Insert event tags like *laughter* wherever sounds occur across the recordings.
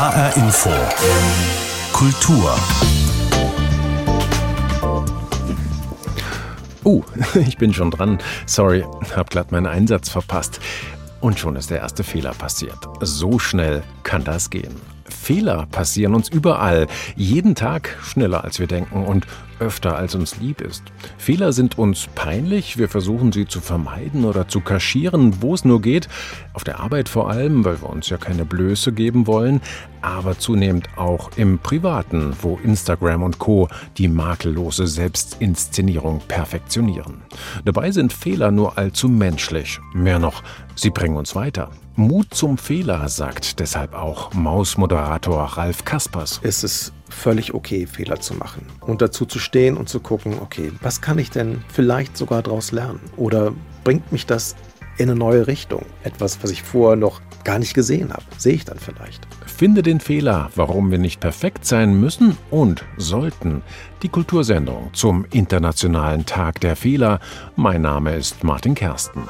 HR Info. Kultur. Oh, *laughs* ich bin schon dran. Sorry, hab glatt meinen Einsatz verpasst. Und schon ist der erste Fehler passiert. So schnell kann das gehen. Fehler passieren uns überall, jeden Tag schneller als wir denken und öfter als uns lieb ist. Fehler sind uns peinlich, wir versuchen sie zu vermeiden oder zu kaschieren, wo es nur geht, auf der Arbeit vor allem, weil wir uns ja keine Blöße geben wollen, aber zunehmend auch im Privaten, wo Instagram und Co die makellose Selbstinszenierung perfektionieren. Dabei sind Fehler nur allzu menschlich, mehr noch, sie bringen uns weiter. Mut zum Fehler, sagt deshalb auch Mausmoderator Ralf Kaspers. Es ist völlig okay, Fehler zu machen und dazu zu stehen und zu gucken, okay, was kann ich denn vielleicht sogar daraus lernen? Oder bringt mich das in eine neue Richtung? Etwas, was ich vorher noch gar nicht gesehen habe, sehe ich dann vielleicht. Finde den Fehler, warum wir nicht perfekt sein müssen und sollten. Die Kultursendung zum Internationalen Tag der Fehler. Mein Name ist Martin Kersten.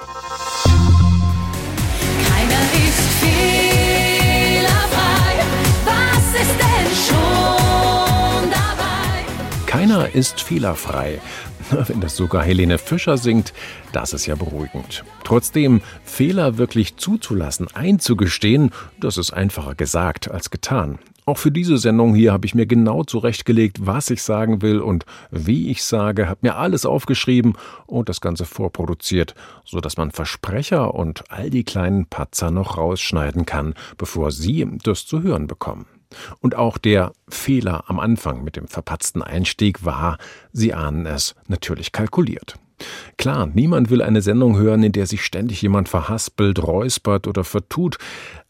Keiner ist fehlerfrei. *laughs* Wenn das sogar Helene Fischer singt, das ist ja beruhigend. Trotzdem, Fehler wirklich zuzulassen, einzugestehen, das ist einfacher gesagt als getan. Auch für diese Sendung hier habe ich mir genau zurechtgelegt, was ich sagen will und wie ich sage, habe mir alles aufgeschrieben und das Ganze vorproduziert, so dass man Versprecher und all die kleinen Patzer noch rausschneiden kann, bevor Sie das zu hören bekommen. Und auch der Fehler am Anfang mit dem verpatzten Einstieg war, Sie ahnen es, natürlich kalkuliert. Klar, niemand will eine Sendung hören, in der sich ständig jemand verhaspelt, räuspert oder vertut.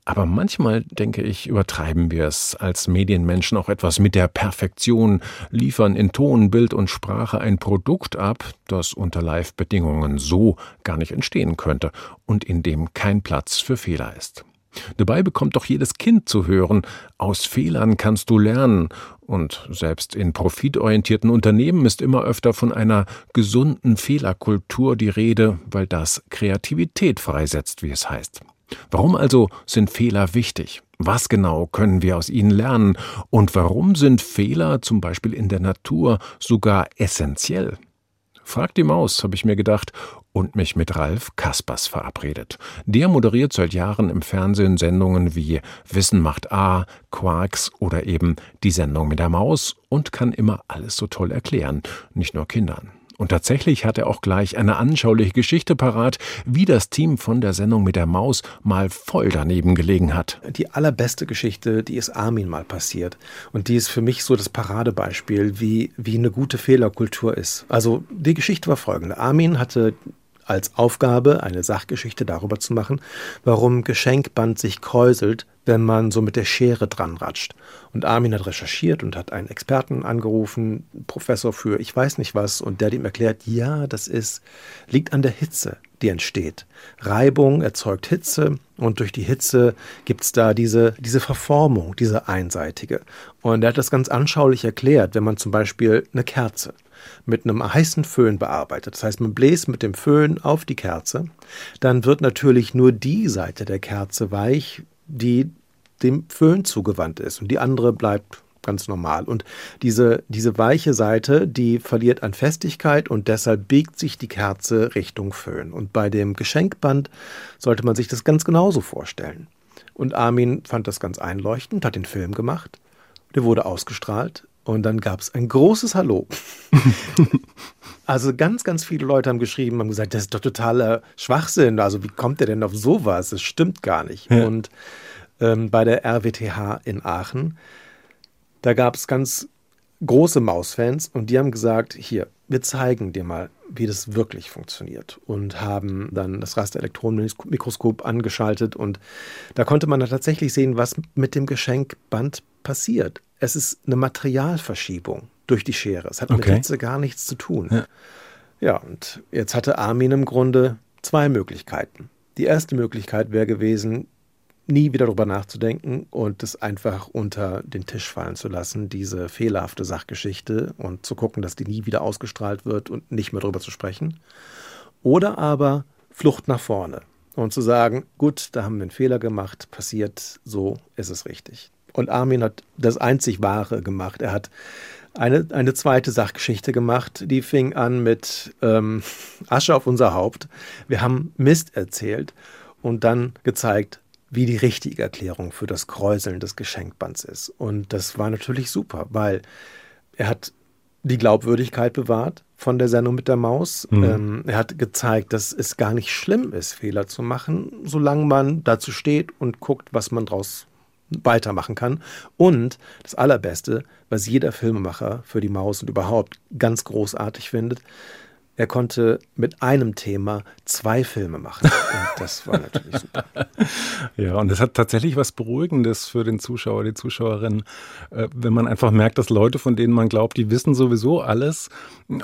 Aber manchmal, denke ich, übertreiben wir es als Medienmenschen auch etwas mit der Perfektion, liefern in Ton, Bild und Sprache ein Produkt ab, das unter Live-Bedingungen so gar nicht entstehen könnte und in dem kein Platz für Fehler ist. Dabei bekommt doch jedes Kind zu hören, aus Fehlern kannst du lernen. Und selbst in profitorientierten Unternehmen ist immer öfter von einer gesunden Fehlerkultur die Rede, weil das Kreativität freisetzt, wie es heißt. Warum also sind Fehler wichtig? Was genau können wir aus ihnen lernen? Und warum sind Fehler zum Beispiel in der Natur sogar essentiell? Frag die Maus, habe ich mir gedacht, und mich mit Ralf Kaspers verabredet. Der moderiert seit Jahren im Fernsehen Sendungen wie Wissen macht A, Quarks oder eben die Sendung mit der Maus und kann immer alles so toll erklären, nicht nur Kindern. Und tatsächlich hat er auch gleich eine anschauliche Geschichte parat, wie das Team von der Sendung mit der Maus mal voll daneben gelegen hat. Die allerbeste Geschichte, die ist Armin mal passiert. Und die ist für mich so das Paradebeispiel, wie, wie eine gute Fehlerkultur ist. Also die Geschichte war folgende. Armin hatte als Aufgabe, eine Sachgeschichte darüber zu machen, warum Geschenkband sich kräuselt, wenn man so mit der Schere dran ratscht. Und Armin hat recherchiert und hat einen Experten angerufen, Professor für ich weiß nicht was, und der hat ihm erklärt, ja, das ist, liegt an der Hitze, die entsteht. Reibung erzeugt Hitze und durch die Hitze gibt es da diese, diese Verformung, diese einseitige. Und er hat das ganz anschaulich erklärt, wenn man zum Beispiel eine Kerze mit einem heißen Föhn bearbeitet. Das heißt, man bläst mit dem Föhn auf die Kerze, dann wird natürlich nur die Seite der Kerze weich, die dem Föhn zugewandt ist und die andere bleibt ganz normal. Und diese, diese weiche Seite, die verliert an Festigkeit und deshalb biegt sich die Kerze Richtung Föhn. Und bei dem Geschenkband sollte man sich das ganz genauso vorstellen. Und Armin fand das ganz einleuchtend, hat den Film gemacht. Der wurde ausgestrahlt und dann gab es ein großes Hallo. *laughs* also ganz, ganz viele Leute haben geschrieben, haben gesagt, das ist doch totaler Schwachsinn. Also wie kommt der denn auf sowas? Das stimmt gar nicht. Ja. Und ähm, bei der RWTH in Aachen, da gab es ganz große Mausfans und die haben gesagt, hier, wir zeigen dir mal, wie das wirklich funktioniert und haben dann das Rasterelektronenmikroskop angeschaltet und da konnte man dann tatsächlich sehen, was mit dem Geschenkband passiert. Es ist eine Materialverschiebung durch die Schere. Es hat okay. mit Hitze gar nichts zu tun. Ja. ja, und jetzt hatte Armin im Grunde zwei Möglichkeiten. Die erste Möglichkeit wäre gewesen, nie wieder darüber nachzudenken und es einfach unter den Tisch fallen zu lassen, diese fehlerhafte Sachgeschichte und zu gucken, dass die nie wieder ausgestrahlt wird und nicht mehr darüber zu sprechen. Oder aber Flucht nach vorne und zu sagen, gut, da haben wir einen Fehler gemacht, passiert, so ist es richtig. Und Armin hat das einzig Wahre gemacht. Er hat eine, eine zweite Sachgeschichte gemacht, die fing an mit ähm, Asche auf unser Haupt. Wir haben Mist erzählt und dann gezeigt, wie die richtige Erklärung für das Kräuseln des Geschenkbands ist. Und das war natürlich super, weil er hat die Glaubwürdigkeit bewahrt von der Sendung mit der Maus. Mhm. Ähm, er hat gezeigt, dass es gar nicht schlimm ist, Fehler zu machen, solange man dazu steht und guckt, was man daraus weitermachen kann. Und das Allerbeste, was jeder Filmemacher für die Maus und überhaupt ganz großartig findet, er konnte mit einem Thema zwei Filme machen. Und das war natürlich super. *laughs* Ja, und es hat tatsächlich was Beruhigendes für den Zuschauer, die Zuschauerin, äh, wenn man einfach merkt, dass Leute, von denen man glaubt, die wissen sowieso alles,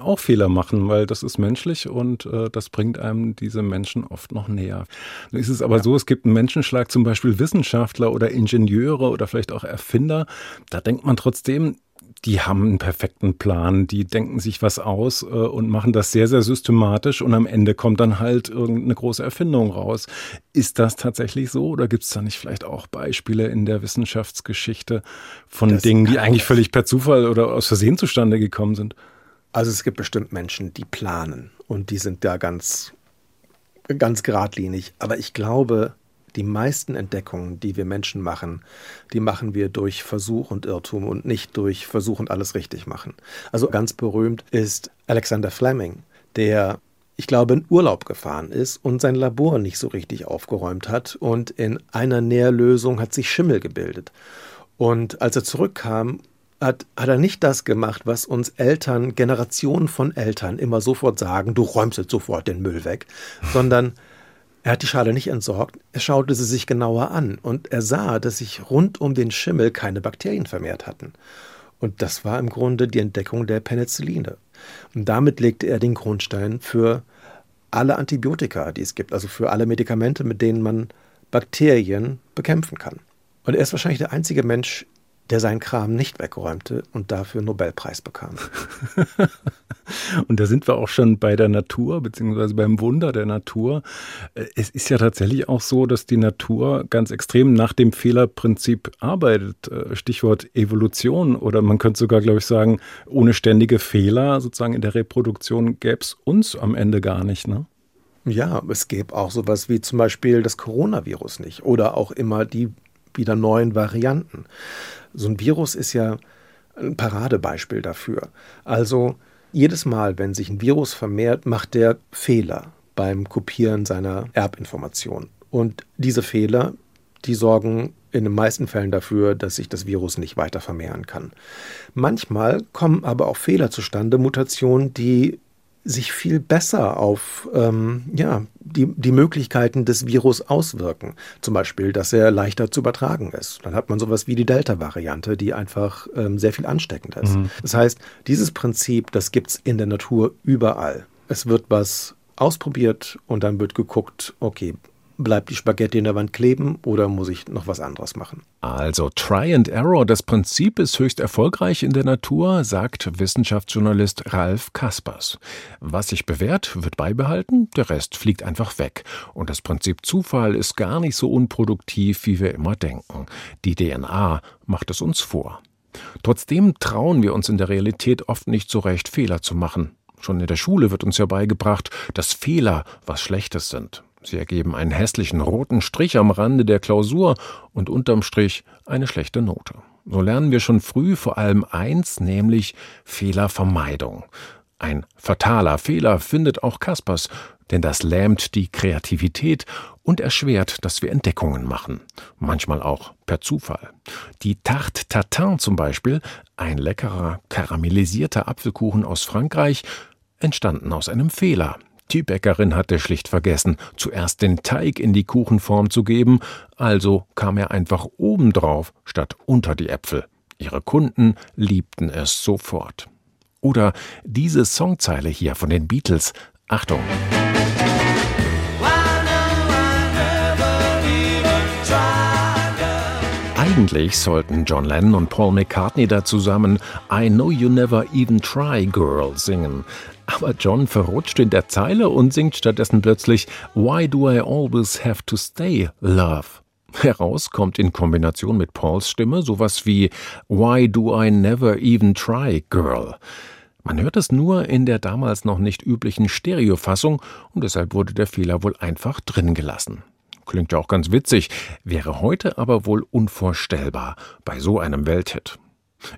auch Fehler machen, weil das ist menschlich und äh, das bringt einem diese Menschen oft noch näher. Nun ist es aber so, es gibt einen Menschenschlag, zum Beispiel Wissenschaftler oder Ingenieure oder vielleicht auch Erfinder. Da denkt man trotzdem, die haben einen perfekten Plan, die denken sich was aus äh, und machen das sehr, sehr systematisch und am Ende kommt dann halt irgendeine große Erfindung raus. Ist das tatsächlich so oder gibt es da nicht vielleicht auch Beispiele in der Wissenschaftsgeschichte von Das Dingen, die eigentlich ich. völlig per Zufall oder aus Versehen zustande gekommen sind? Also es gibt bestimmt Menschen, die planen und die sind da ganz, ganz geradlinig. Aber ich glaube, die meisten Entdeckungen, die wir Menschen machen, die machen wir durch Versuch und Irrtum und nicht durch Versuch und alles richtig machen. Also ganz berühmt ist Alexander Fleming, der ich glaube, in Urlaub gefahren ist und sein Labor nicht so richtig aufgeräumt hat und in einer Nährlösung hat sich Schimmel gebildet. Und als er zurückkam, hat, hat er nicht das gemacht, was uns Eltern, Generationen von Eltern immer sofort sagen, du räumst jetzt sofort den Müll weg, sondern er hat die Schale nicht entsorgt, er schaute sie sich genauer an und er sah, dass sich rund um den Schimmel keine Bakterien vermehrt hatten. Und das war im Grunde die Entdeckung der Penicilline. Und damit legte er den Grundstein für alle Antibiotika, die es gibt, also für alle Medikamente, mit denen man Bakterien bekämpfen kann. Und er ist wahrscheinlich der einzige Mensch, der seinen Kram nicht wegräumte und dafür Nobelpreis bekam. *laughs* Und da sind wir auch schon bei der Natur, beziehungsweise beim Wunder der Natur. Äh, Es ist ja tatsächlich auch so, dass die Natur ganz extrem nach dem Fehlerprinzip arbeitet. Äh, Stichwort Evolution oder man könnte sogar, glaube ich, sagen, ohne ständige Fehler sozusagen in der Reproduktion gäbe es uns am Ende gar nicht. Ne? Ja, es gäbe auch sowas wie zum Beispiel das Coronavirus nicht oder auch immer die wieder neuen Varianten. So ein Virus ist ja ein Paradebeispiel dafür. Also jedes Mal, wenn sich ein Virus vermehrt, macht der Fehler beim Kopieren seiner Erbinformation. Und diese Fehler, die sorgen in den meisten Fällen dafür, dass sich das Virus nicht weiter vermehren kann. Manchmal kommen aber auch Fehler zustande, Mutationen, die sich viel besser auf ähm, ja, die, die Möglichkeiten des Virus auswirken. Zum Beispiel, dass er leichter zu übertragen ist. Dann hat man sowas wie die Delta-Variante, die einfach ähm, sehr viel ansteckender ist. Das heißt, dieses Prinzip, das gibt es in der Natur überall. Es wird was ausprobiert und dann wird geguckt, okay, bleibt die Spaghetti in der Wand kleben oder muss ich noch was anderes machen? Also Try and Error, das Prinzip ist höchst erfolgreich in der Natur, sagt Wissenschaftsjournalist Ralf Kaspers. Was sich bewährt, wird beibehalten, der Rest fliegt einfach weg. Und das Prinzip Zufall ist gar nicht so unproduktiv, wie wir immer denken. Die DNA macht es uns vor. Trotzdem trauen wir uns in der Realität oft nicht so recht, Fehler zu machen. Schon in der Schule wird uns ja beigebracht, dass Fehler was Schlechtes sind. Sie ergeben einen hässlichen roten Strich am Rande der Klausur und unterm Strich eine schlechte Note. So lernen wir schon früh vor allem eins, nämlich Fehlervermeidung. Ein fataler Fehler findet auch Kaspers, denn das lähmt die Kreativität und erschwert, dass wir Entdeckungen machen. Manchmal auch per Zufall. Die Tarte Tatin zum Beispiel, ein leckerer karamellisierter Apfelkuchen aus Frankreich, entstanden aus einem Fehler. Die Bäckerin hatte schlicht vergessen, zuerst den Teig in die Kuchenform zu geben, also kam er einfach obendrauf statt unter die Äpfel. Ihre Kunden liebten es sofort. Oder diese Songzeile hier von den Beatles. Achtung. Eigentlich sollten John Lennon und Paul McCartney da zusammen I Know You Never Even Try Girl singen. Aber John verrutscht in der Zeile und singt stattdessen plötzlich Why Do I Always Have to Stay, Love? Heraus kommt in Kombination mit Pauls Stimme sowas wie Why Do I Never Even Try, Girl? Man hört es nur in der damals noch nicht üblichen Stereofassung und deshalb wurde der Fehler wohl einfach drin gelassen. Klingt ja auch ganz witzig, wäre heute aber wohl unvorstellbar bei so einem Welthit.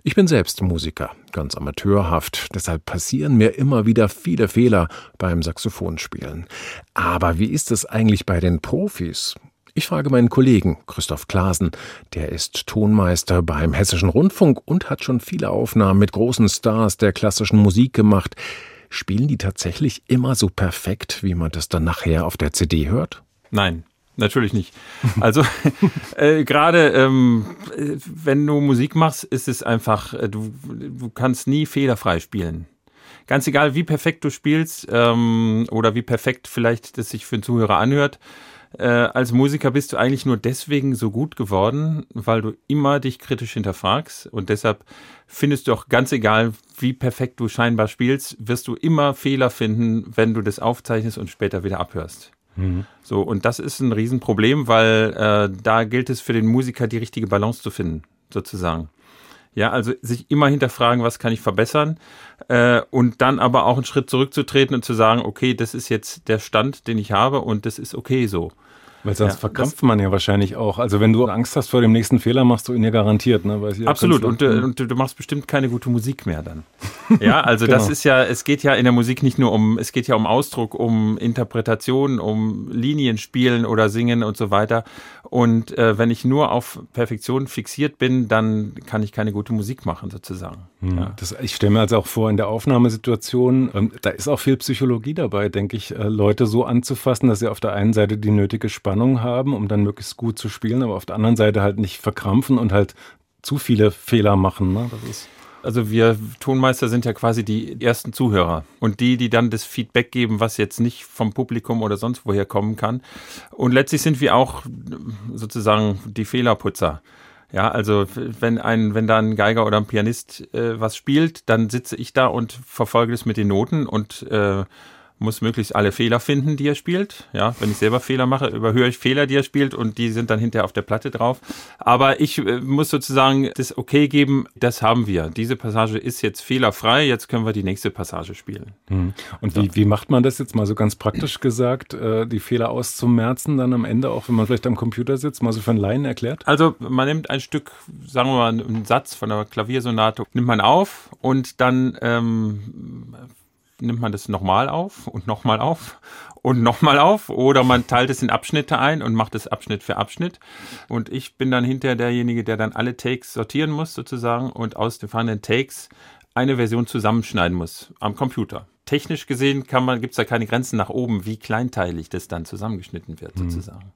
Ich bin selbst Musiker, ganz amateurhaft, deshalb passieren mir immer wieder viele Fehler beim Saxophonspielen. Aber wie ist es eigentlich bei den Profis? Ich frage meinen Kollegen Christoph Klasen, der ist Tonmeister beim Hessischen Rundfunk und hat schon viele Aufnahmen mit großen Stars der klassischen Musik gemacht. Spielen die tatsächlich immer so perfekt, wie man das dann nachher auf der CD hört? Nein, natürlich nicht. Also *laughs* äh, gerade ähm, äh, wenn du Musik machst, ist es einfach, äh, du, du kannst nie fehlerfrei spielen. Ganz egal, wie perfekt du spielst ähm, oder wie perfekt vielleicht das sich für einen Zuhörer anhört. Äh, als Musiker bist du eigentlich nur deswegen so gut geworden, weil du immer dich kritisch hinterfragst und deshalb findest du auch ganz egal, wie perfekt du scheinbar spielst, wirst du immer Fehler finden, wenn du das aufzeichnest und später wieder abhörst. So, und das ist ein Riesenproblem, weil äh, da gilt es für den Musiker, die richtige Balance zu finden, sozusagen. Ja, also sich immer hinterfragen, was kann ich verbessern äh, und dann aber auch einen Schritt zurückzutreten und zu sagen, okay, das ist jetzt der Stand, den ich habe und das ist okay so. Weil sonst Ja, verkrampft man ja wahrscheinlich auch. Also wenn du Angst hast vor dem nächsten Fehler, machst du ihn ja garantiert. Ne? Absolut. Und, äh, und du, machst bestimmt keine gute Musik mehr dann. *laughs* Ja, also das Genau. ist ja, es geht ja in der Musik nicht nur um, es geht ja um Ausdruck, um Interpretation, um Linien spielen oder singen und so weiter. Und äh, wenn ich nur auf Perfektion fixiert bin, dann kann ich keine gute Musik machen, sozusagen. Ja. Das, ich stelle mir also auch vor, in der Aufnahmesituation, ähm, da ist auch viel Psychologie dabei, denke ich, äh, Leute so anzufassen, dass sie auf der einen Seite die nötige Spannung haben, um dann möglichst gut zu spielen, aber auf der anderen Seite halt nicht verkrampfen und halt zu viele Fehler machen. Ne? Das ist Also wir Tonmeister sind ja quasi die ersten Zuhörer und die, die dann das Feedback geben, was jetzt nicht vom Publikum oder sonst woher kommen kann. Und letztlich sind wir auch sozusagen die Fehlerputzer. Ja, also wenn ein, wenn da ein Geiger oder ein Pianist äh, was spielt, dann sitze ich da und verfolge das mit den Noten und äh, muss möglichst alle Fehler finden, die er spielt. Ja, wenn ich selber Fehler mache, überhöre ich Fehler, die er spielt und die sind dann hinterher auf der Platte drauf. Aber ich äh, muss sozusagen das Okay geben, das haben wir. Diese Passage ist jetzt fehlerfrei, jetzt können wir die nächste Passage spielen. Und wie, wie macht man das jetzt mal so ganz praktisch *clears throat* gesagt, äh, die Fehler auszumerzen dann am Ende, auch wenn man vielleicht am Computer sitzt, mal so für einen Laien erklärt? Also man nimmt ein Stück, sagen wir mal, einen Satz von einer Klaviersonate, nimmt man auf und dann ähm, nimmt man das nochmal auf und nochmal auf und nochmal auf oder man teilt es in Abschnitte ein und macht es Abschnitt für Abschnitt. Und ich bin dann hinterher derjenige, der dann alle Takes sortieren muss sozusagen und aus den vorhandenen Takes eine Version zusammenschneiden muss am Computer. Technisch gesehen kann man, gibt es da keine Grenzen nach oben, wie kleinteilig das dann zusammengeschnitten wird sozusagen.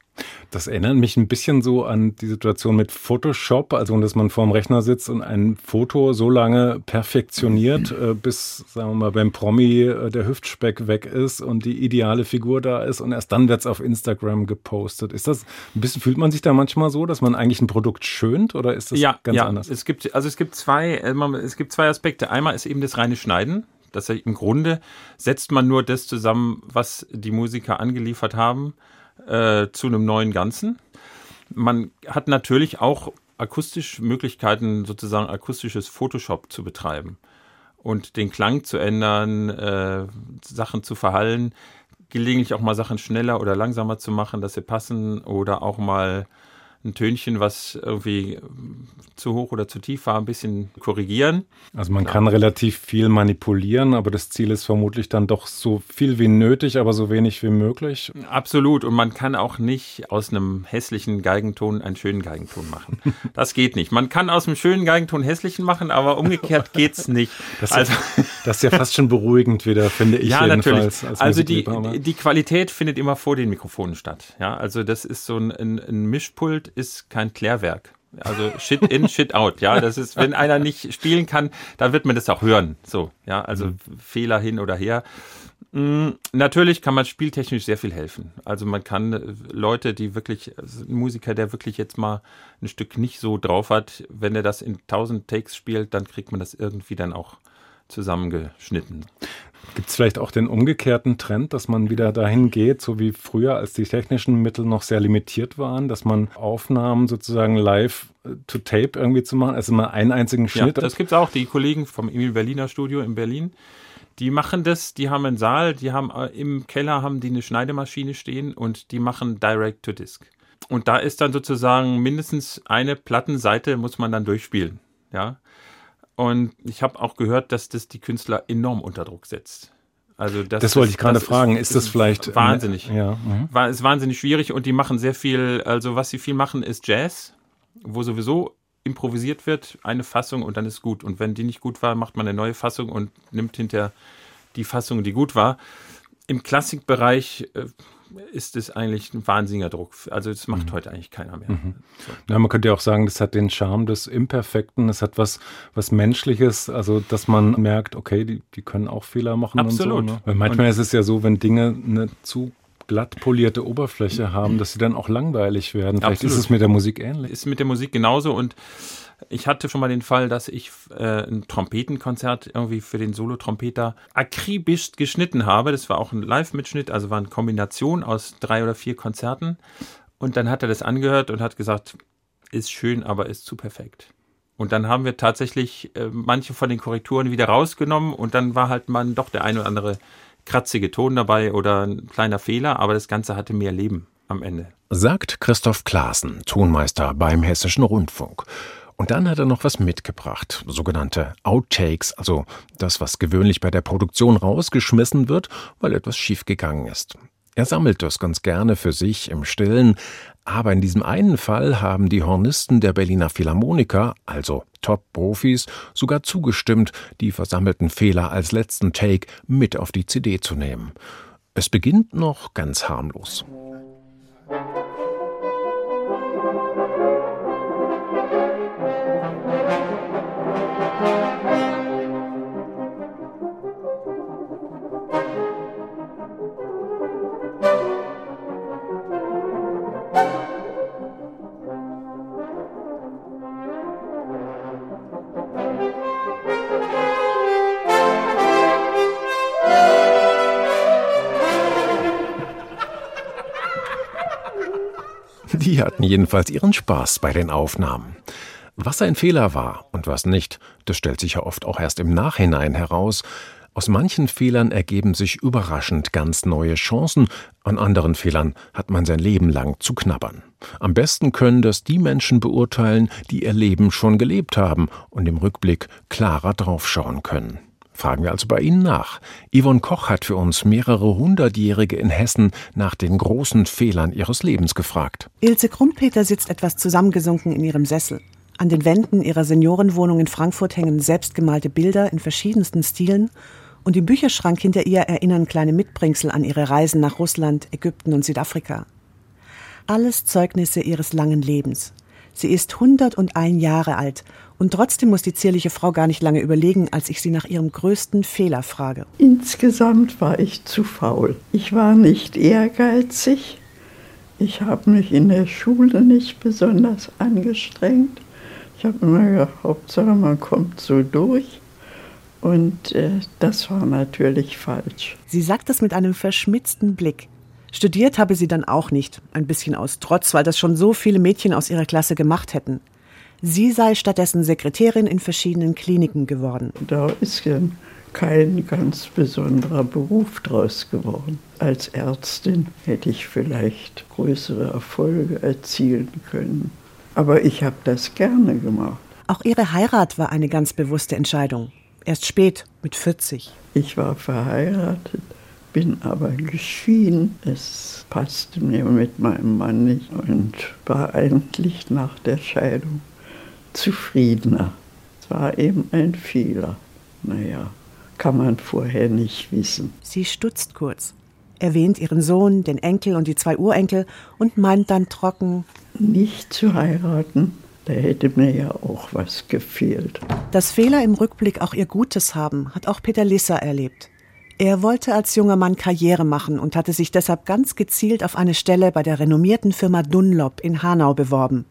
Das erinnert mich ein bisschen so an die Situation mit Photoshop, also dass man vorm Rechner sitzt und ein Foto so lange perfektioniert, *clears throat* äh, bis, sagen wir mal, beim Promi äh, der Hüftspeck weg ist und die ideale Figur da ist und erst dann wird's auf Instagram gepostet. Ist das ein bisschen, fühlt man sich da manchmal so, dass man eigentlich ein Produkt schönt oder ist das ja, ganz ja. anders? Es gibt, also es gibt zwei, äh, es gibt zwei Aspekte. Einmal ist eben das reine Schneiden. Das heißt, im Grunde setzt man nur das zusammen, was die Musiker angeliefert haben, äh, zu einem neuen Ganzen. Man hat natürlich auch akustisch Möglichkeiten, sozusagen akustisches Photoshop zu betreiben und den Klang zu ändern, äh, Sachen zu verhallen, gelegentlich auch mal Sachen schneller oder langsamer zu machen, dass sie passen oder auch mal ein Tönchen, was irgendwie zu hoch oder zu tief war, ein bisschen korrigieren. Also man kann relativ viel manipulieren, aber das Ziel ist vermutlich dann doch so viel wie nötig, aber so wenig wie möglich. Absolut. Und man kann auch nicht aus einem hässlichen Geigenton einen schönen Geigenton machen. *laughs* Das geht nicht. Man kann aus einem schönen Geigenton hässlichen machen, aber umgekehrt geht's nicht. Das, also, *laughs* das ist ja fast schon beruhigend wieder, finde ich ja, natürlich. als also die, die Qualität findet immer vor den Mikrofonen statt. Ja, also das ist so ein, ein, ein Mischpult ist kein Klärwerk. Also Shit in, Shit out. Ja, das ist, wenn einer nicht spielen kann, dann wird man das auch hören. So, ja, also Fehler hin oder her. Mm, Natürlich kann man spieltechnisch sehr viel helfen. Also man kann äh, Leute, die wirklich, also ein Musiker, der wirklich jetzt mal ein Stück nicht so drauf hat, wenn er das in 1000 Takes spielt, dann kriegt man das irgendwie dann auch zusammengeschnitten. Gibt es vielleicht auch den umgekehrten Trend, dass man wieder dahin geht, so wie früher, als die technischen Mittel noch sehr limitiert waren, dass man Aufnahmen sozusagen live äh, to tape irgendwie zu machen, also mal einen einzigen Ja, Schnitt? das gibt's auch. Die Kollegen vom Emil Berliner Studio in Berlin, die machen das, die haben einen Saal, die haben äh, im Keller haben die eine Schneidemaschine stehen und die machen Direct to Disc. Und da ist dann sozusagen mindestens eine Plattenseite muss man dann durchspielen, ja. Und ich habe auch gehört, dass das die Künstler enorm unter Druck setzt. Also das, das wollte ich gerade fragen. Ist das vielleicht wahnsinnig? Ja. mhm. war, ist wahnsinnig schwierig und die machen sehr viel, also was sie viel machen, ist Jazz, wo sowieso improvisiert wird, eine Fassung und dann ist gut. Und wenn die nicht gut war, macht man eine neue Fassung und nimmt hinter die Fassung, die gut war. Im Klassikbereich äh, ist es eigentlich ein wahnsinniger Druck. Also das macht heute eigentlich keiner mehr. Ja, man könnte ja auch sagen, das hat den Charme des Imperfekten, es hat was, was Menschliches, also dass man merkt, okay, die, die können auch Fehler machen Absolut. und so. Ne? Weil manchmal ist es ja so, wenn Dinge eine zu glatt polierte Oberfläche haben, dass sie dann auch langweilig werden. Vielleicht Absolut. ist es mit der Musik ähnlich. ist mit der Musik genauso und ich hatte schon mal den Fall, dass ich äh, ein Trompetenkonzert irgendwie für den Solotrompeter akribisch geschnitten habe. Das war auch ein Live-Mitschnitt, also war eine Kombination aus drei oder vier Konzerten. Und dann hat er das angehört und hat gesagt, ist schön, aber ist zu perfekt. Und dann haben wir tatsächlich äh, manche von den Korrekturen wieder rausgenommen und dann war halt mal doch der ein oder andere kratzige Ton dabei oder ein kleiner Fehler, aber das Ganze hatte mehr Leben am Ende. sagt Christoph Klaassen, Tonmeister beim Hessischen Rundfunk. Und dann hat er noch was mitgebracht, sogenannte Outtakes, also das, was gewöhnlich bei der Produktion rausgeschmissen wird, weil etwas schiefgegangen ist. Er sammelt das ganz gerne für sich im Stillen, aber in diesem einen Fall haben die Hornisten der Berliner Philharmoniker, also Top-Profis, sogar zugestimmt, die versammelten Fehler als letzten Take mit auf die CD zu nehmen. Es beginnt noch ganz harmlos. Die hatten jedenfalls ihren Spaß bei den Aufnahmen. Was ein Fehler war und was nicht, das stellt sich ja oft auch erst im Nachhinein heraus. Aus manchen Fehlern ergeben sich überraschend ganz neue Chancen, an anderen Fehlern hat man sein Leben lang zu knabbern. Am besten können das die Menschen beurteilen, die ihr Leben schon gelebt haben und im Rückblick klarer draufschauen können. Fragen wir also bei Ihnen nach. Yvonne Koch hat für uns mehrere Hundertjährige in Hessen nach den großen Fehlern ihres Lebens gefragt. Ilse Krumpeter sitzt etwas zusammengesunken in ihrem Sessel. An den Wänden ihrer Seniorenwohnung in Frankfurt hängen selbstgemalte Bilder in verschiedensten Stilen und im Bücherschrank hinter ihr erinnern kleine Mitbringsel an ihre Reisen nach Russland, Ägypten und Südafrika. Alles Zeugnisse ihres langen Lebens. Sie ist 101 Jahre alt und trotzdem muss die zierliche Frau gar nicht lange überlegen, als ich sie nach ihrem größten Fehler frage. Insgesamt war ich zu faul. Ich war nicht ehrgeizig. Ich habe mich in der Schule nicht besonders angestrengt. Ich habe immer gedacht, Hauptsache man kommt so durch. Und äh, das war natürlich falsch. Sie sagt das mit einem verschmitzten Blick. Studiert habe sie dann auch nicht, ein bisschen aus Trotz, weil das schon so viele Mädchen aus ihrer Klasse gemacht hätten. Sie sei stattdessen Sekretärin in verschiedenen Kliniken geworden. Da ist ja kein ganz besonderer Beruf draus geworden. Als Ärztin hätte ich vielleicht größere Erfolge erzielen können. Aber ich habe das gerne gemacht. Auch ihre Heirat war eine ganz bewusste Entscheidung. Erst spät, mit 40. Ich war verheiratet, bin aber geschieden. Es passte mir mit meinem Mann nicht und war eigentlich nach der Scheidung zufriedener. Es war eben ein Fehler. Naja, kann man vorher nicht wissen. Sie stutzt kurz, erwähnt ihren Sohn, den Enkel und die zwei Urenkel und meint dann trocken, Nicht zu heiraten Da hätte mir ja auch was gefehlt. Dass Fehler im Rückblick auch ihr Gutes haben, hat auch Peter Lisser erlebt. Er wollte als junger Mann Karriere machen und hatte sich deshalb ganz gezielt auf eine Stelle bei der renommierten Firma Dunlop in Hanau beworben.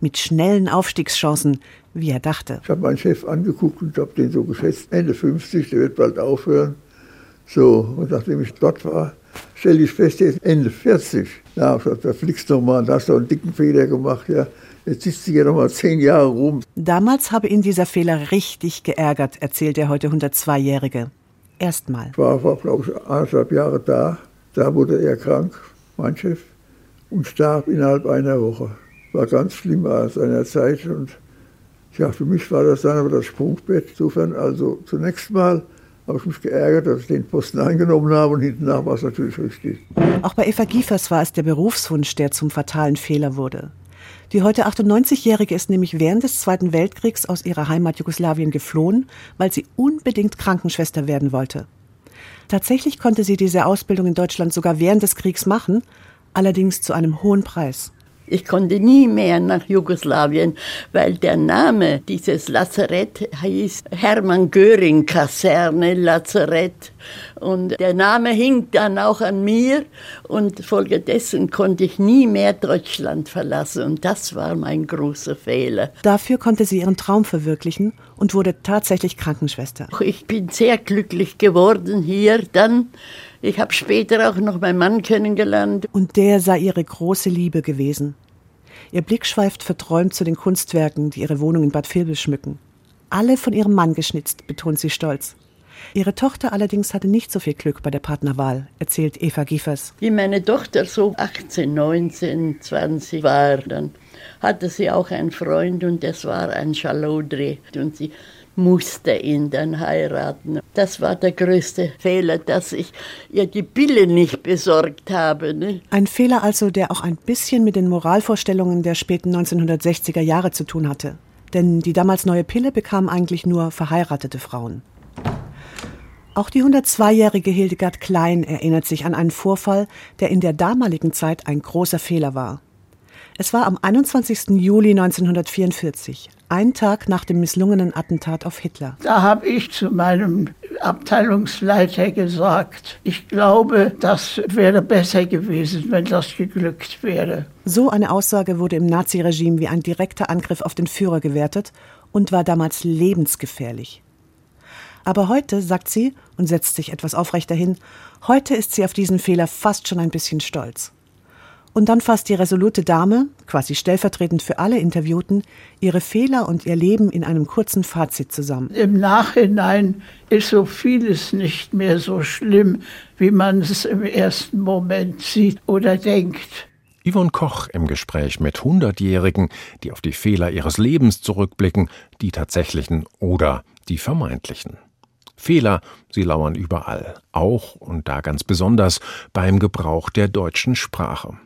Mit schnellen Aufstiegschancen, wie er dachte. Ich habe meinen Chef angeguckt und habe den so geschätzt, Ende 50, der wird bald aufhören. So, und nachdem ich dort war, stelle ich fest, der ist Ende 40. Ja, da fliegst du mal, da hast du einen dicken Fehler gemacht, ja. Jetzt sitzt du hier noch mal zehn Jahre rum. Damals habe ihn dieser Fehler richtig geärgert, erzählt der heute 102-Jährige. Erstmal. Ich war, war glaube ich, anderthalb Jahre da. Da wurde er krank, mein Chef, und starb innerhalb einer Woche. War ganz schlimm war seiner Zeit und ja, für mich war das dann aber das Sprungbett. Insofern also zunächst mal habe ich mich geärgert, dass ich den Posten eingenommen habe und hinten nach war es natürlich richtig. Auch bei Eva Giefers war es der Berufswunsch, der zum fatalen Fehler wurde. Die heute 98-Jährige ist nämlich während des Zweiten Weltkriegs aus ihrer Heimat Jugoslawien geflohen, weil sie unbedingt Krankenschwester werden wollte. Tatsächlich konnte sie diese Ausbildung in Deutschland sogar während des Kriegs machen, allerdings zu einem hohen Preis. Ich konnte nie mehr nach Jugoslawien, weil der Name dieses Lazarett hieß Hermann Göring Kaserne Lazarett. Und der Name hing dann auch an mir und folgedessen konnte ich nie mehr Deutschland verlassen. Und das war mein großer Fehler. Dafür konnte sie ihren Traum verwirklichen und wurde tatsächlich Krankenschwester. Ich bin sehr glücklich geworden hier dann. Ich habe später auch noch meinen Mann kennengelernt. Und der sei ihre große Liebe gewesen. Ihr Blick schweift verträumt zu den Kunstwerken, die ihre Wohnung in Bad Vilbel schmücken. Alle von ihrem Mann geschnitzt, betont sie stolz. Ihre Tochter allerdings hatte nicht so viel Glück bei der Partnerwahl, erzählt Eva Giefers. Wie meine Tochter so 18, 19, 20 war, dann hatte sie auch einen Freund und das war ein Chalaudre. Und sie musste ihn dann heiraten. Das war der größte Fehler, dass ich ihr die Pille nicht besorgt habe. Ne? Ein Fehler also, der auch ein bisschen mit den Moralvorstellungen der späten 1960er Jahre zu tun hatte. Denn die damals neue Pille bekam eigentlich nur verheiratete Frauen. Auch die 102-jährige Hildegard Klein erinnert sich an einen Vorfall, der in der damaligen Zeit ein großer Fehler war. Es war am 21. Juli 1944, ein Tag nach dem misslungenen Attentat auf Hitler. Da habe ich zu meinem Abteilungsleiter gesagt, ich glaube, das wäre besser gewesen, wenn das geglückt wäre. So eine Aussage wurde im Naziregime wie ein direkter Angriff auf den Führer gewertet und war damals lebensgefährlich. Aber heute, sagt sie und setzt sich etwas aufrechter hin, heute ist sie auf diesen Fehler fast schon ein bisschen stolz. Und dann fasst die resolute Dame, quasi stellvertretend für alle Interviewten, ihre Fehler und ihr Leben in einem kurzen Fazit zusammen. Im Nachhinein ist so vieles nicht mehr so schlimm, wie man es im ersten Moment sieht oder denkt. Yvonne Koch im Gespräch mit Hundertjährigen, die auf die Fehler ihres Lebens zurückblicken, die tatsächlichen oder die vermeintlichen. Fehler, sie lauern überall, auch und da ganz besonders beim Gebrauch der deutschen Sprache.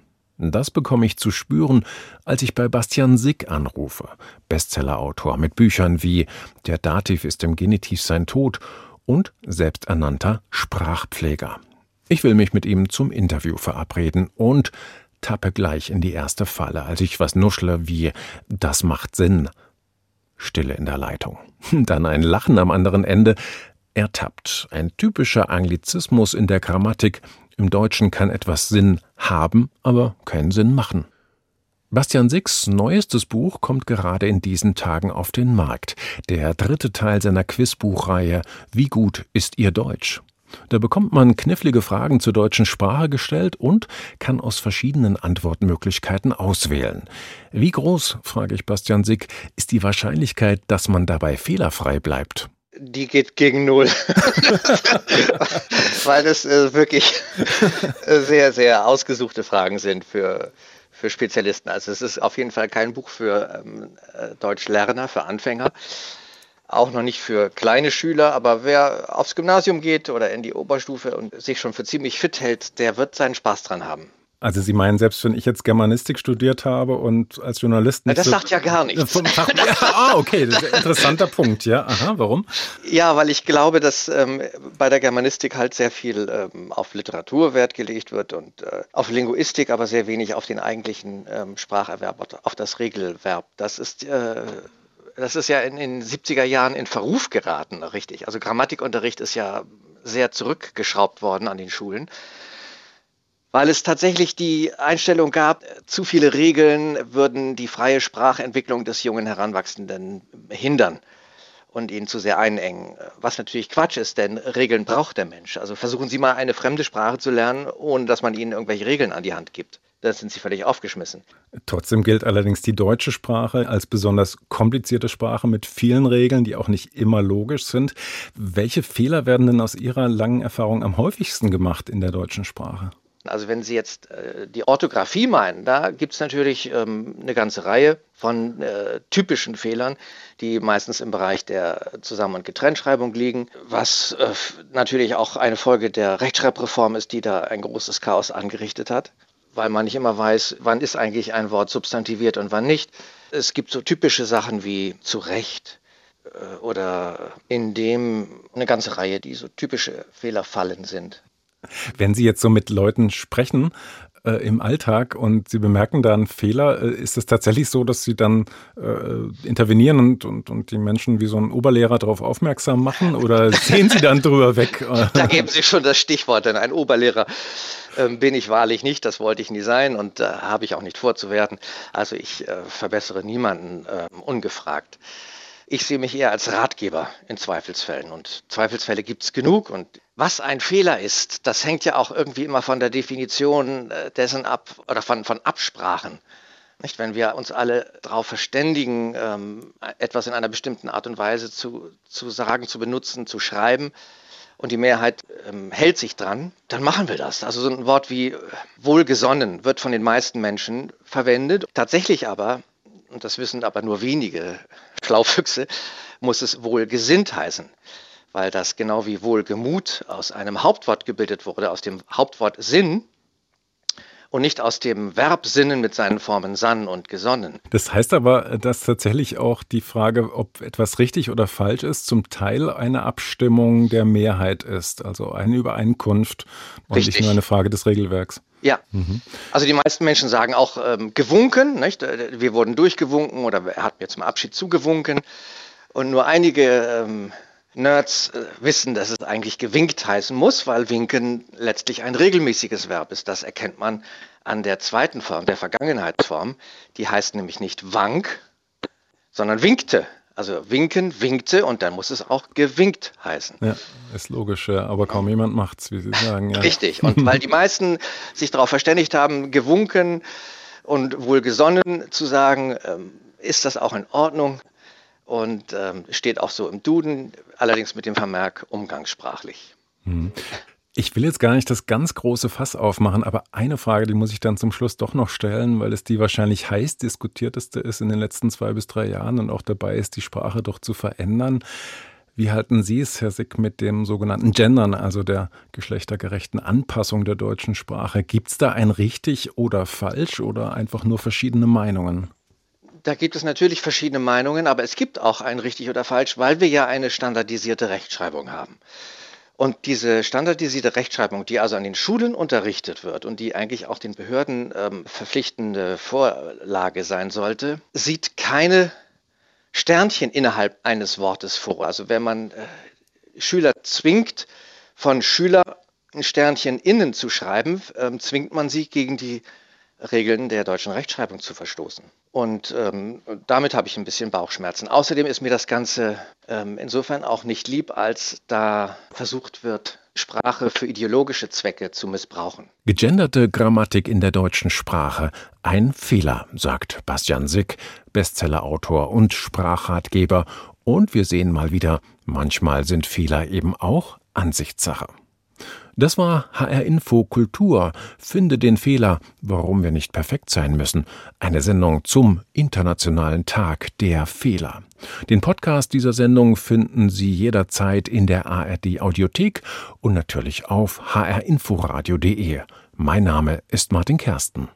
Das bekomme ich zu spüren, als ich bei Bastian Sick anrufe, Bestsellerautor mit Büchern wie Der Dativ ist im Genitiv sein Tod und selbsternannter Sprachpfleger. Ich will mich mit ihm zum Interview verabreden und tappe gleich in die erste Falle, als ich was nuschle wie Das macht Sinn. Stille in der Leitung. *laughs* Dann ein Lachen am anderen Ende, ertappt. Ein typischer Anglizismus in der Grammatik. Im Deutschen kann etwas Sinn haben, aber keinen Sinn machen. Bastian Sicks neuestes Buch kommt gerade in diesen Tagen auf den Markt. Der dritte Teil seiner Quizbuchreihe Wie gut ist Ihr Deutsch? Da bekommt man knifflige Fragen zur deutschen Sprache gestellt und kann aus verschiedenen Antwortmöglichkeiten auswählen. Wie groß, frage ich Bastian Sick, ist die Wahrscheinlichkeit, dass man dabei fehlerfrei bleibt? Die geht gegen null. *laughs* Weil das äh, wirklich sehr, sehr ausgesuchte Fragen sind für, für Spezialisten. Also es ist auf jeden Fall kein Buch für ähm, äh, Deutschlerner, für Anfänger. Auch noch nicht für kleine Schüler, aber wer aufs Gymnasium geht oder in die Oberstufe und sich schon für ziemlich fit hält, der wird seinen Spaß dran haben. Also Sie meinen, selbst wenn ich jetzt Germanistik studiert habe und als Journalist Na, nicht das so sagt ja gar nichts. Fach, *laughs* ja, ah, okay, das ist ein interessanter Punkt, ja. Aha, warum? Ja, weil ich glaube, dass ähm, bei der Germanistik halt sehr viel ähm, auf Literatur Wert gelegt wird und äh, auf Linguistik, aber sehr wenig auf den eigentlichen ähm, Spracherwerb, auf das Regelverb. Das ist äh, das ist ja in den 70er Jahren in Verruf geraten, richtig. Also Grammatikunterricht ist ja sehr zurückgeschraubt worden an den Schulen, weil es tatsächlich die Einstellung gab, zu viele Regeln würden die freie Sprachentwicklung des jungen Heranwachsenden hindern und ihn zu sehr einengen. Was natürlich Quatsch ist, denn Regeln braucht der Mensch. Also versuchen Sie mal eine fremde Sprache zu lernen, ohne dass man ihnen irgendwelche Regeln an die Hand gibt. Da sind Sie völlig aufgeschmissen. Trotzdem gilt allerdings die deutsche Sprache als besonders komplizierte Sprache mit vielen Regeln, die auch nicht immer logisch sind. Welche Fehler werden denn aus Ihrer langen Erfahrung am häufigsten gemacht in der deutschen Sprache? Also wenn Sie jetzt äh, die Orthographie meinen, da gibt es natürlich ähm, eine ganze Reihe von äh, typischen Fehlern, die meistens im Bereich der Zusammen- und Getrenntschreibung liegen, was äh, natürlich auch eine Folge der Rechtschreibreform ist, die da ein großes Chaos angerichtet hat, weil man nicht immer weiß, wann ist eigentlich ein Wort substantiviert und wann nicht. Es gibt so typische Sachen wie zu Recht äh, oder in dem eine ganze Reihe, die so typische Fehlerfallen sind. Wenn Sie jetzt so mit Leuten sprechen äh, im Alltag und Sie bemerken da einen Fehler, äh, ist es tatsächlich so, dass Sie dann äh, intervenieren und, und, und die Menschen wie so ein Oberlehrer darauf aufmerksam machen oder *laughs* sehen Sie dann drüber weg? *laughs* Da geben Sie schon das Stichwort, denn ein Oberlehrer ähm, bin ich wahrlich nicht, das wollte ich nie sein und äh, habe ich auch nicht vorzuwerten. Also ich äh, verbessere niemanden ähm, ungefragt. Ich sehe mich eher als Ratgeber in Zweifelsfällen und Zweifelsfälle gibt es genug und was ein Fehler ist, das hängt ja auch irgendwie immer von der Definition äh, dessen ab oder von, von Absprachen. Nicht, wenn wir uns alle darauf verständigen, ähm, etwas in einer bestimmten Art und Weise zu, zu sagen, zu benutzen, zu schreiben und die Mehrheit ähm, hält sich dran, dann machen wir das. Also so ein Wort wie äh, wohlgesonnen wird von den meisten Menschen verwendet. Tatsächlich aber und das wissen aber nur wenige *laughs* Schlaufüchse, muss es wohlgesinnt heißen, weil das genau wie Wohlgemut aus einem Hauptwort gebildet wurde, aus dem Hauptwort Sinn und nicht aus dem Verb Sinnen mit seinen Formen sann und gesonnen. Das heißt aber, dass tatsächlich auch die Frage, ob etwas richtig oder falsch ist, zum Teil eine Abstimmung der Mehrheit ist, also eine Übereinkunft und Richtig. nicht nur eine Frage des Regelwerks. Ja, also die meisten Menschen sagen auch ähm, gewunken, nicht? Äh, wir wurden durchgewunken oder er hat mir zum Abschied zugewunken. Und nur einige ähm, Nerds äh, wissen, dass es eigentlich gewinkt heißen muss, weil winken letztlich ein regelmäßiges Verb ist. Das erkennt man an der zweiten Form, der Vergangenheitsform. Die heißt nämlich nicht wank, sondern winkte. Also winken, winkte und dann muss es auch gewinkt heißen. Ja, ist logisch, ja, aber kaum jemand macht's, wie Sie sagen. Ja. Richtig. Und weil die meisten sich darauf verständigt haben, gewunken und wohlgesonnen zu sagen, ähm, ist das auch in Ordnung und ähm, steht auch so im Duden, allerdings mit dem Vermerk umgangssprachlich. Hm. Ich will jetzt gar nicht das ganz große Fass aufmachen, aber eine Frage, die muss ich dann zum Schluss doch noch stellen, weil es die wahrscheinlich heiß diskutierteste ist in den letzten zwei bis drei Jahren und auch dabei ist, die Sprache doch zu verändern. Wie halten Sie es, Herr Sick, mit dem sogenannten Gendern, also der geschlechtergerechten Anpassung der deutschen Sprache? Gibt es da ein richtig oder falsch oder einfach nur verschiedene Meinungen? Da gibt es natürlich verschiedene Meinungen, aber es gibt auch ein richtig oder falsch, weil wir ja eine standardisierte Rechtschreibung haben. Und diese standardisierte Rechtschreibung, die also an den Schulen unterrichtet wird und die eigentlich auch den Behörden ähm, verpflichtende Vorlage sein sollte, sieht keine Sternchen innerhalb eines Wortes vor. Also wenn man äh, Schüler zwingt, von Schüler ein Sternchen innen zu schreiben, ähm, zwingt man sie gegen die Regeln der deutschen Rechtschreibung zu verstoßen. Und ähm, damit habe ich ein bisschen Bauchschmerzen. Außerdem ist mir das Ganze ähm, insofern auch nicht lieb, als da versucht wird, Sprache für ideologische Zwecke zu missbrauchen. Gegenderte Grammatik in der deutschen Sprache. Ein Fehler, sagt Bastian Sick, Bestsellerautor und Sprachratgeber. Und wir sehen mal wieder, manchmal sind Fehler eben auch Ansichtssache. Das war HR Info Kultur. Finde den Fehler, warum wir nicht perfekt sein müssen. Eine Sendung zum Internationalen Tag der Fehler. Den Podcast dieser Sendung finden Sie jederzeit in der ARD Audiothek und natürlich auf hrinforadio.de. Mein Name ist Martin Kersten.